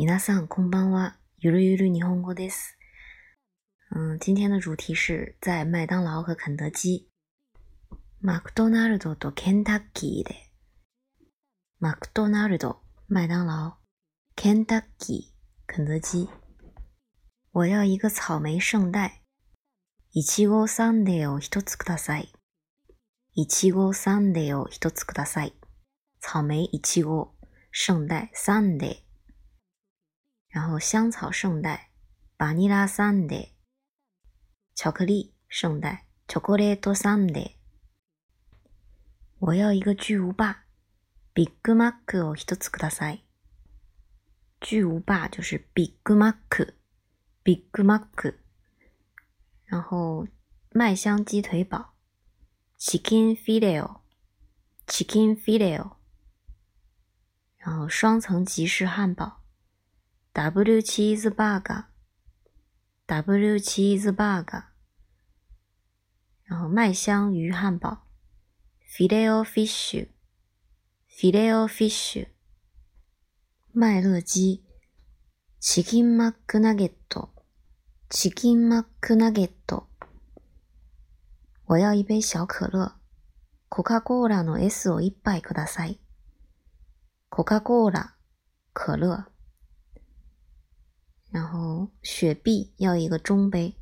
皆さんこんばんは。ゆるゆる日本語です。嗯，今天的主题是在麦当劳和肯德基。マクドナルドとケンタッキーで。マクドナルド、麦当劳。ケンタッキー、肯德基。我要一个草莓圣代。いちごサンデーを一つください。いちごサンデーを一つください。草莓いちご、圣代サンデー。然后香草圣代，バニラサンデー。巧克力圣代，チョコレートサンデー。我要一个巨无霸，ビッグマックを一つください。巨无霸就是ビッグマック，ビッグマック。然后麦香鸡腿堡，chicken fillet，chicken fillet。然后双层吉士汉堡ダブルチーズバーガー。ダブルチーズバーガー。然后、麦香鱼汉堡。フィレオフィッシュ。フィレオフィッシュ。麦乐鸡。チキンマックナゲット。チキンマックナゲット。我要一杯小可樂。コカ・コーラの S を一杯ください。コカ・コーラ、可樂。雪碧要一个中杯。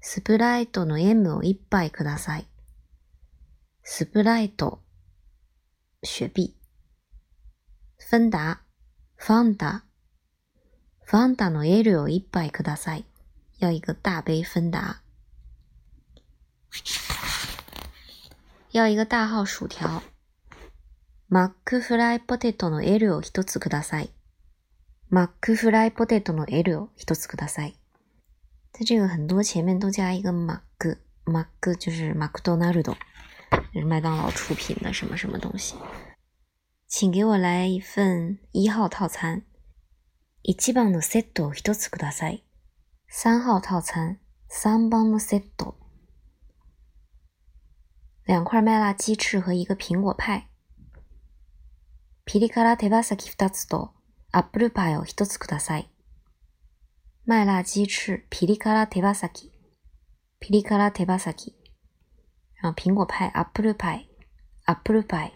スプライトの M を一杯ください。スプライト、雪碧。芬达、ファンタ、ファンタの L を一杯ください。要一个大杯芬达。要一个大号薯条。マックフライポテトの L を一つください。マックフライポテトの L を一つください。在这个很多前面都加一个マック，マック就是マクドナルド，就是麦当劳出品的什么什么东西。请给我来一份一号套餐。一番のセットを一つください。三号套餐。三番のセット。两块麦辣鸡翅和一个苹果派。ピリ辛手羽先二つとアップルパイを一つください。麦辣鸡翅、ピリ辛手羽先、ピリ辛手羽先。然后苹果派、アップルパイ、アップルパイ。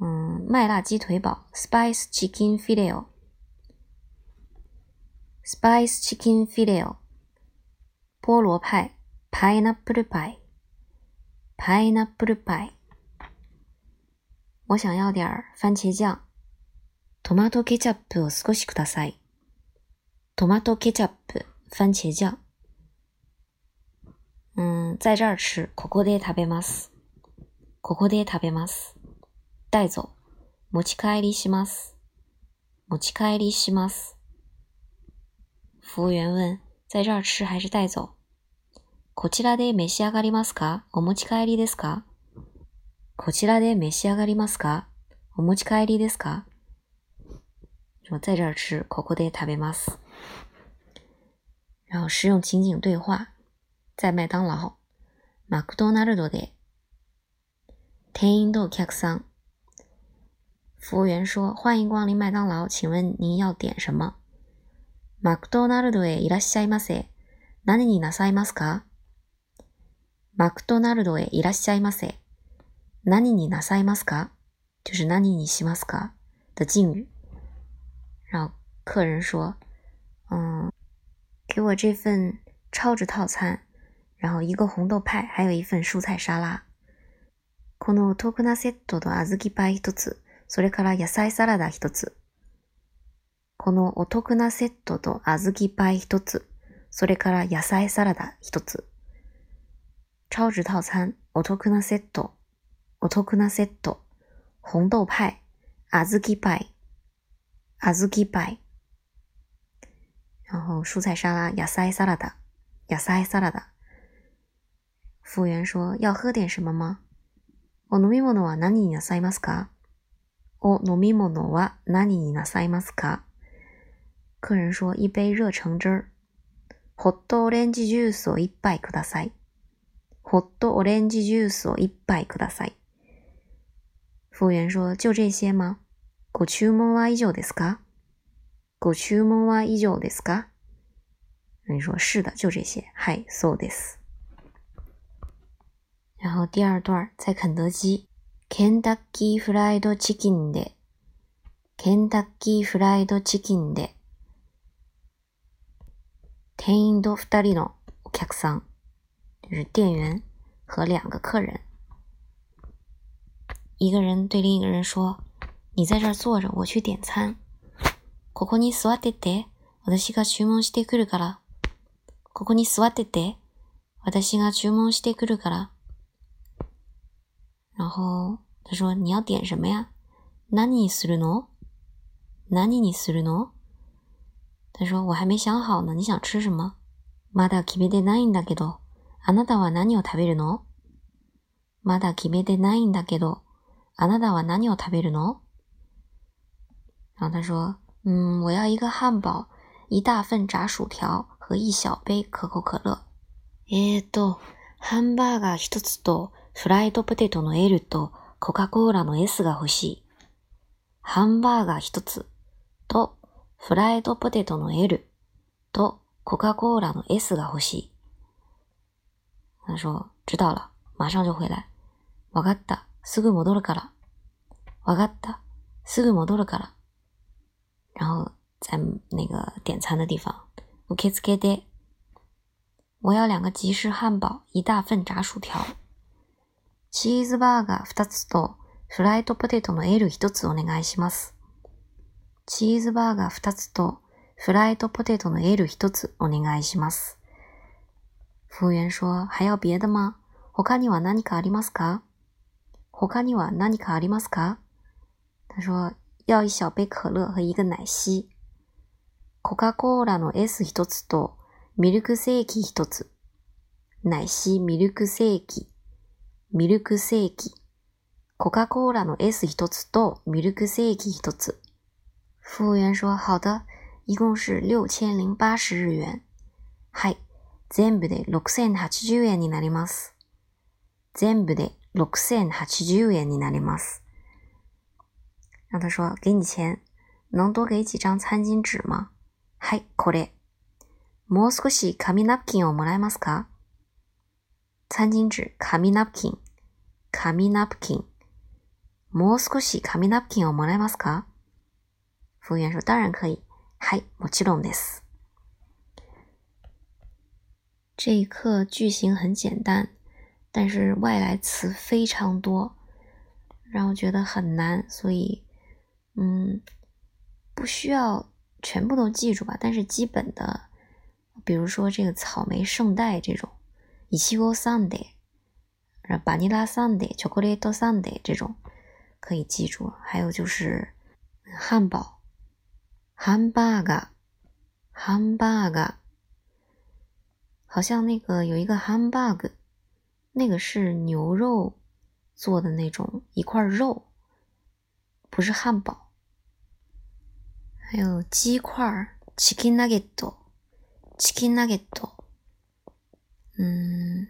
嗯，麦辣鸡腿堡、spice chicken fillet、spice chicken Filet。菠萝派、パイナップルパイ、パイナップルパイ。我想要点番茄酱。トマトケチャップを少しください。トマトケチャップ、番茄酱。嗯，在这儿吃。ここで食べます。ここで食べます。带走。持ち帰りします。持ち帰りします。服务员问：在这儿吃还是带走？こちらで召し上がりますか？お持ち帰りですか？こちらで召し上がりますか？お持ち帰りですか？说在这儿吃，ここで食べます。然后使用情景对话，在麦当劳、マクドナルドで、店員とお客さん。服务员说：“欢迎光临麦当劳，请问您要点什么？”マクドナルドへいらっしゃいませ。何になさいますか？マクドナルドへいらっしゃいませ。何になさいますか？就是何にしますか的敬语。然后客人说：“嗯，给我这份超值套餐，然后一个红豆派，还有一份蔬菜沙拉。このお得なセットと小豆パイ一つ、それから野菜サラダ一つ。このお得なセットと小豆パイ一つ、それから野菜サラダ一つ。超值套餐、お得なセット。”お得なセット、红豆派、小豆パイ、 小豆パイ。然后蔬菜沙拉、野菜サラダ、野菜サラダ。服务员说：“要喝点什么吗？”お飲み物は何になさいますか？お飲み物は何になさいますか？客人说：“一杯热橙汁儿。”ホットオレンジジュースを一杯ください。ホットオレンジジュースを一杯ください。服务员说：“就这些吗？ご注文は以上ですか？ご注文は以上ですか？你说是的，就这些。はい、そうです。然后第二段在肯德基，ケンタッキーフライドチキンで、ケンタッキーフライドチキンで、店員と二人のお客さん，就是店员和两个客人。一个人对另一个人说：“你在这儿坐着，我去点餐。”ここに座ってて、私が注文してくるから。ここに座ってて、私が注文してくるから。然后他说：“你要点什么呀？何にするの？何にするの？”他说：“我还没想好呢，你想吃什么？”まだ決めてないんだけど、あなたは何を食べるの？まだ決めてないんだけど、あなたは何を食べるの？然后他说：“嗯，我要一个汉堡，一大份炸薯条和一小杯可口可乐。”えーと、ハンバーガー一つとフライドポテトの L とコカ・コーラの S が欲しい。ハンバーガー一つとフライドポテトの L とコカ・コーラの S が欲しい。他说、知道了。马上就回来。わかった。すぐ戻るから。わかった。すぐ戻るから。然后在那个点餐的地方，受付で、我要两个吉士汉堡，一大份炸薯条。チーズバーガー二つとフライドポテトの L 一つお願いします。チーズバーガー二つとフライドポテトの L 一つお願いします。服务员说：“还要别的吗？他には何かありますか？他には何かありますか？”他说：“要一小杯可乐和一个奶昔。”コカ・コーラの S 一つとミルクセーキ一つ。奶昔ミルクセーキ。ミルクセーキ。コカ・コーラの S 一つとミルクセーキ一つ。服务员说：“好的，一共是六千零八十日元。”はい。全部で6080円になります。全部で6080円になります。让他说：“给你钱，能多给几张餐巾纸吗？”はい、これ。もう少し紙ナプキンをもらえますか餐巾紙、紙ナプキン、紙ナプキン。もう少し紙ナプキンをもらえますか服务员说：“当然可以。”はい、もちろんです。这一课句型很简单，但是外来词非常多，让我觉得很难，所以， 嗯，不需要全部都记住吧。但是基本的，比如说这个草莓圣代这种。いちごサンデー、バニラサンデー、チョコレートサンデー这种可以记住。还有就是汉堡、ハンバーガー、ハンバーガー。好像那个有一个ハンバーグ，那个是牛肉做的那种一块肉，不是汉堡。还有鸡块、チキンナゲット、チキンナゲット。嗯，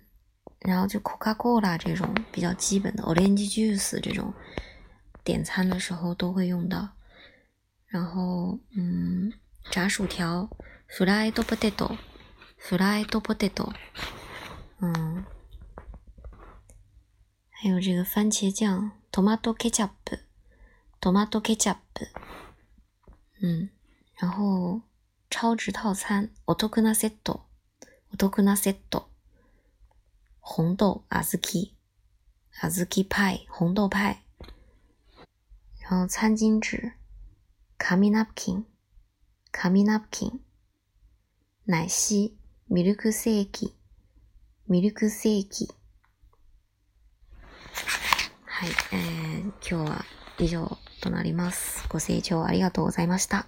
然后就 Coca-Cola 这种比较基本的 Orange Juice 这种点餐的时候都会用到。然后，嗯，炸薯条 Fried Potato，Fried Potato，嗯，还有这个番茄酱 Tomato Ketchup，Tomato Ketchup， 嗯，然后超值套餐。Otokuna Set，Otokuna Set。红豆阿兹基，阿兹基派。红豆派，然后餐巾纸。卡米 napkin，卡米 napkin，奶昔。ミルクセーキ，ミルクセーキ。はい、えー、今日は以上。となります。ご清聴ありがとうございました。